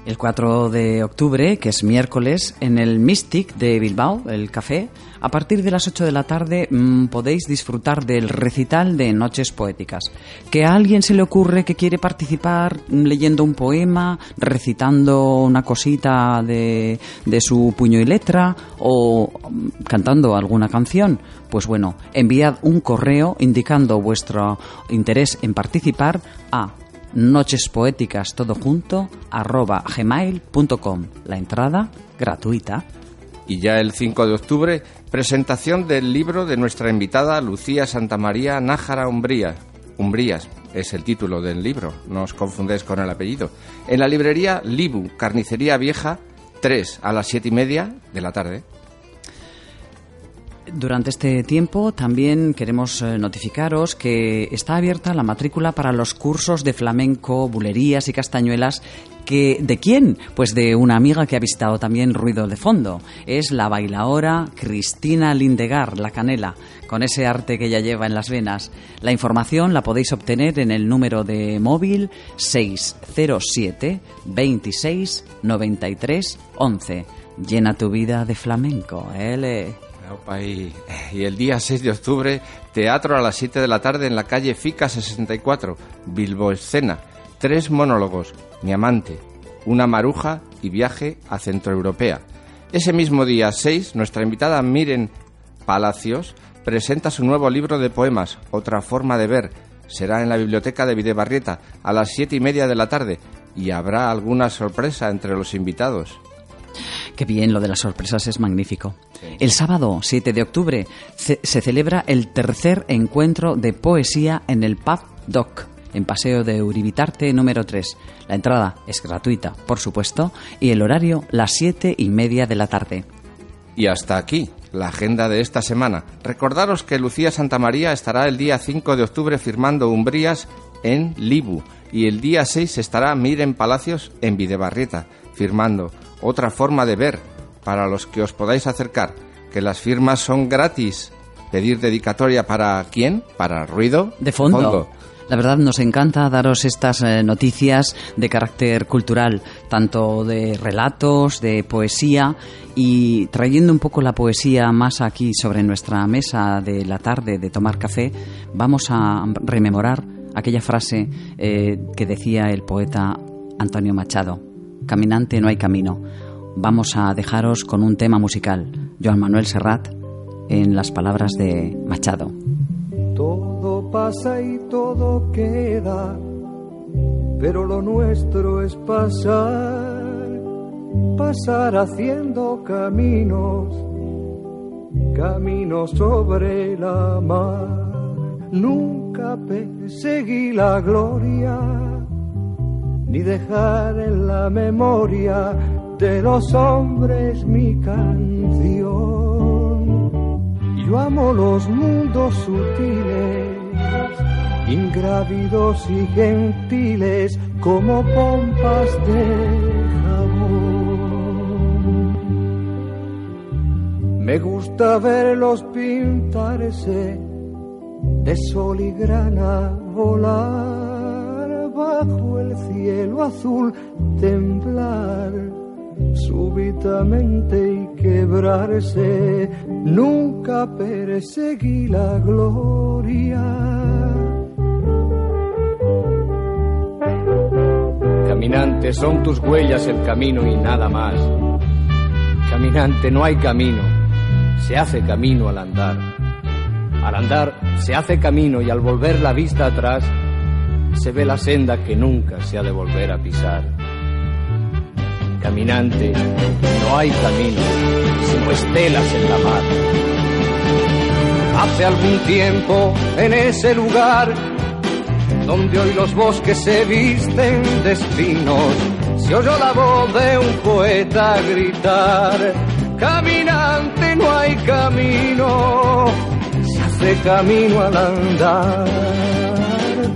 El 4 de octubre, que es miércoles, en el Mystic de Bilbao, el café, a partir de las 8 de la tarde mmm, podéis disfrutar del recital de Noches Poéticas. Que a alguien se le ocurre que quiere participar leyendo un poema, recitando una cosita de, de su puño y letra o mm, cantando alguna canción, pues bueno, enviad un correo indicando vuestro interés en participar a nochespoéticas todo junto arroba gmail.com. La entrada gratuita. Y ya el 5 de octubre, presentación del libro de nuestra invitada Lucía Santamaría Nájara Umbría. Umbrías es el título del libro, no os confundéis con el apellido. En la librería Libu, Carnicería Vieja, 3 a las 7 y media de la tarde. Durante este tiempo también queremos eh, notificaros que está abierta la matrícula para los cursos de flamenco, bulerías y castañuelas. Que, ¿De quién? Pues de una amiga que ha visitado también Ruido de Fondo. Es la bailaora Cristina Lindegar, la canela, con ese arte que ella lleva en las venas. La información la podéis obtener en el número de móvil 607 26 93 11. Llena tu vida de flamenco, ¿eh? Y, el día 6 de octubre, teatro a las 7 de la tarde en la calle Fica 64, Bilbo Escena. Tres monólogos, Mi amante, Una maruja y Viaje a Centroeuropea. Ese mismo día 6, nuestra invitada Miren Palacios presenta su nuevo libro de poemas, Otra forma de ver. Será en la biblioteca de Videbarrieta a las 7 y media de la tarde y habrá alguna sorpresa entre los invitados. Qué bien, lo de las sorpresas es magnífico. El sábado 7 de octubre se, se celebra el tercer encuentro de poesía en el Pub Doc, en Paseo de Uribitarte número 3. La entrada es gratuita, por supuesto, y el horario las 7 y media de la tarde. Y hasta aquí la agenda de esta semana. Recordaros que Lucía Santamaría estará el día 5 de octubre firmando Umbrías en Libu y el día 6 estará Miren Palacios en Videbarrieta firmando otra forma de ver para los que os podáis acercar, que las firmas son gratis. Pedir dedicatoria para quién? Para ruido de fondo. fondo. La verdad nos encanta daros estas eh, noticias de carácter cultural, tanto de relatos, de poesía y trayendo un poco la poesía más aquí sobre nuestra mesa de la tarde de tomar café, vamos a rememorar aquella frase eh, que decía el poeta Antonio Machado. Caminante no hay camino. Vamos a dejaros con un tema musical, Joan Manuel Serrat, en las palabras de Machado. Todo pasa y todo queda, pero lo nuestro es pasar, pasar haciendo caminos, caminos sobre la mar. Nunca perseguí la gloria ni dejar en la memoria de los hombres mi canción. Yo amo los mundos sutiles, ingrávidos y gentiles como pompas de jabón. Me gusta verlos pintarse de sol y grana volar cielo azul temblar súbitamente y quebrarse. Nunca perseguí la gloria. Caminante, son tus huellas el camino y nada más. Caminante, no hay camino, se hace camino al andar. Al andar se hace camino y al volver la vista atrás se ve la senda que nunca se ha de volver a pisar. Caminante, no hay camino, sino estelas en la mar. Hace algún tiempo, en ese lugar, donde hoy los bosques se visten de espinos, se oyó la voz de un poeta gritar, caminante no hay camino, se hace camino al andar,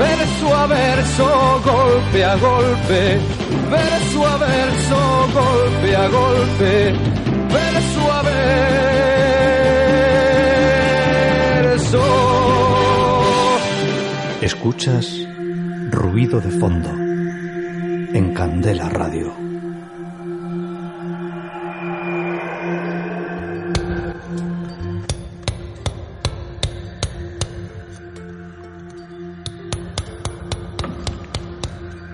verso a verso, golpe a golpe, verso a verso, golpe a golpe, verso a verso. Escuchas ruido de fondo en Candela Radio.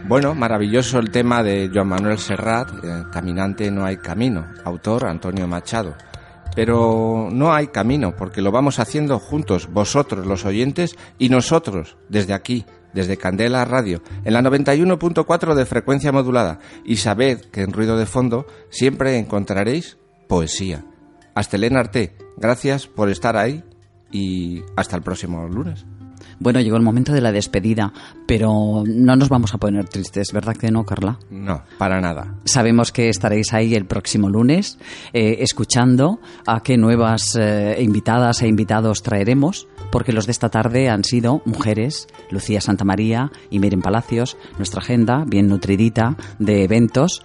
Bueno, maravilloso el tema de Joan Manuel Serrat, eh, Caminante no hay camino, autor Antonio Machado. Pero no hay camino, porque lo vamos haciendo juntos, vosotros los oyentes y nosotros, desde aquí, desde Candela Radio, en la 91.4 de frecuencia modulada. Y sabed que en ruido de fondo siempre encontraréis poesía. Astelén Arte, gracias por estar ahí y hasta el próximo lunes. Bueno, llegó el momento de la despedida, pero no nos vamos a poner tristes, ¿verdad que no, Carla? No, para nada. Sabemos que estaréis ahí el próximo lunes eh, escuchando a qué nuevas eh, invitadas e invitados traeremos, porque los de esta tarde han sido mujeres, Lucía Santamaría y Miren Palacios, nuestra agenda bien nutridita de eventos.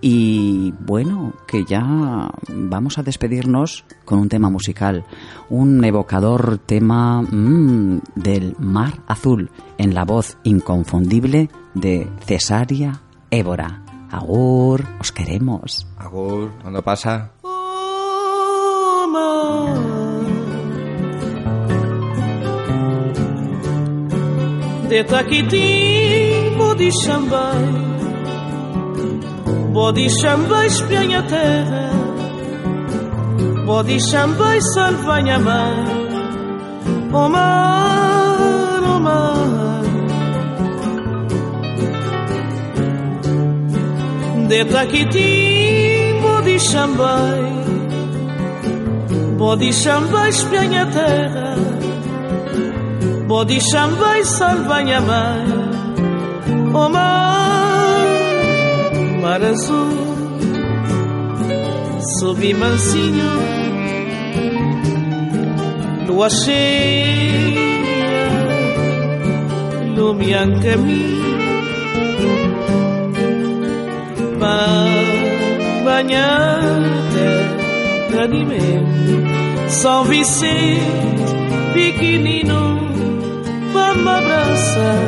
Y bueno, que ya vamos a despedirnos con un tema musical, un evocador tema mm, del mar azul en la voz inconfundible de Cesaria Évora. Agur, os queremos. Agur, ¿cuándo pasa? De Taquiti, Bodi Xambai, Bodi Xambai espianha a terra, Bodi Xambai salvanha mar, O mar, o mar. De Taquiti, Bodi Xambai, Bodi Xambai espianha a terra, Bodi Xambai salvanha mar, O mar, mar azul, sob mansinho, lua cheia, iluminam caminho, terra de meu, São Vicente, pequenino, vamos abraçar,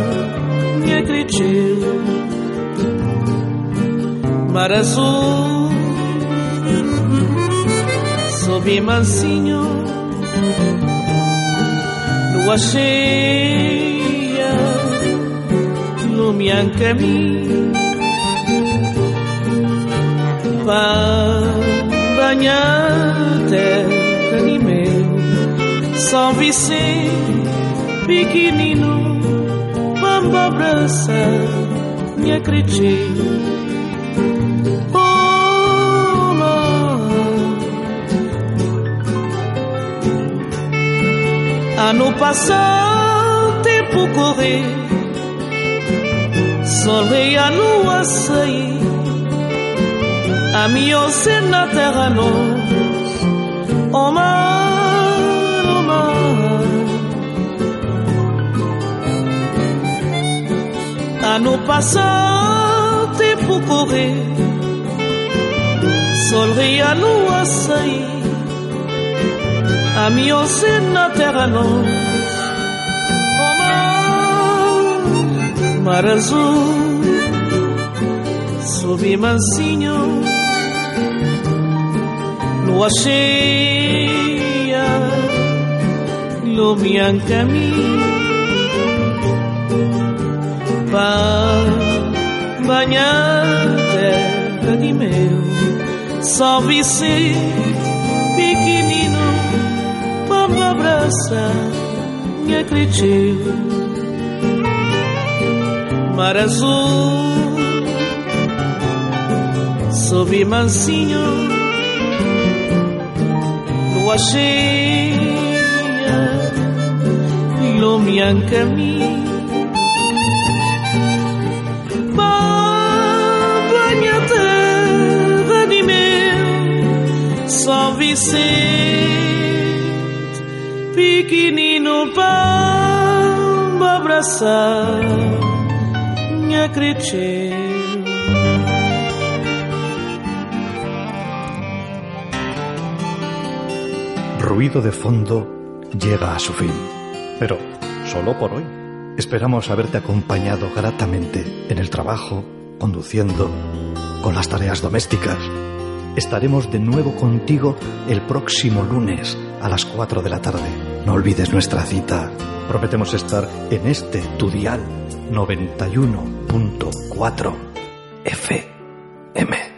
me acredito, mar azul, sob mansinho, lua cheia, iluminam caminho, para banhar terra de meu, São Vicente, pequenino, vamos abraçar, me acredito. Ano passado, tempo correr, sol e a lua sair, a minha na terra nós, oh mar, oh mar. Ano passado, tempo correr, sol e a lua sair, a mi osina terranos, oh, mar azul, subi mansinho, lua cheia, lumian caminho, para banhar terra de meu, salve-se abraçar, me acredito. Mar azul, sob mansinho, lua cheia, iluminando caminho. Banha terra de meu, abraçar. Ruido de fondo llega a su fin, pero solo por hoy. Esperamos haberte acompañado gratamente en el trabajo, conduciendo, con las tareas domésticas. Estaremos de nuevo contigo el próximo lunes a las 4 de la tarde. No olvides nuestra cita. Prometemos estar en este tu dial 91.4 FM.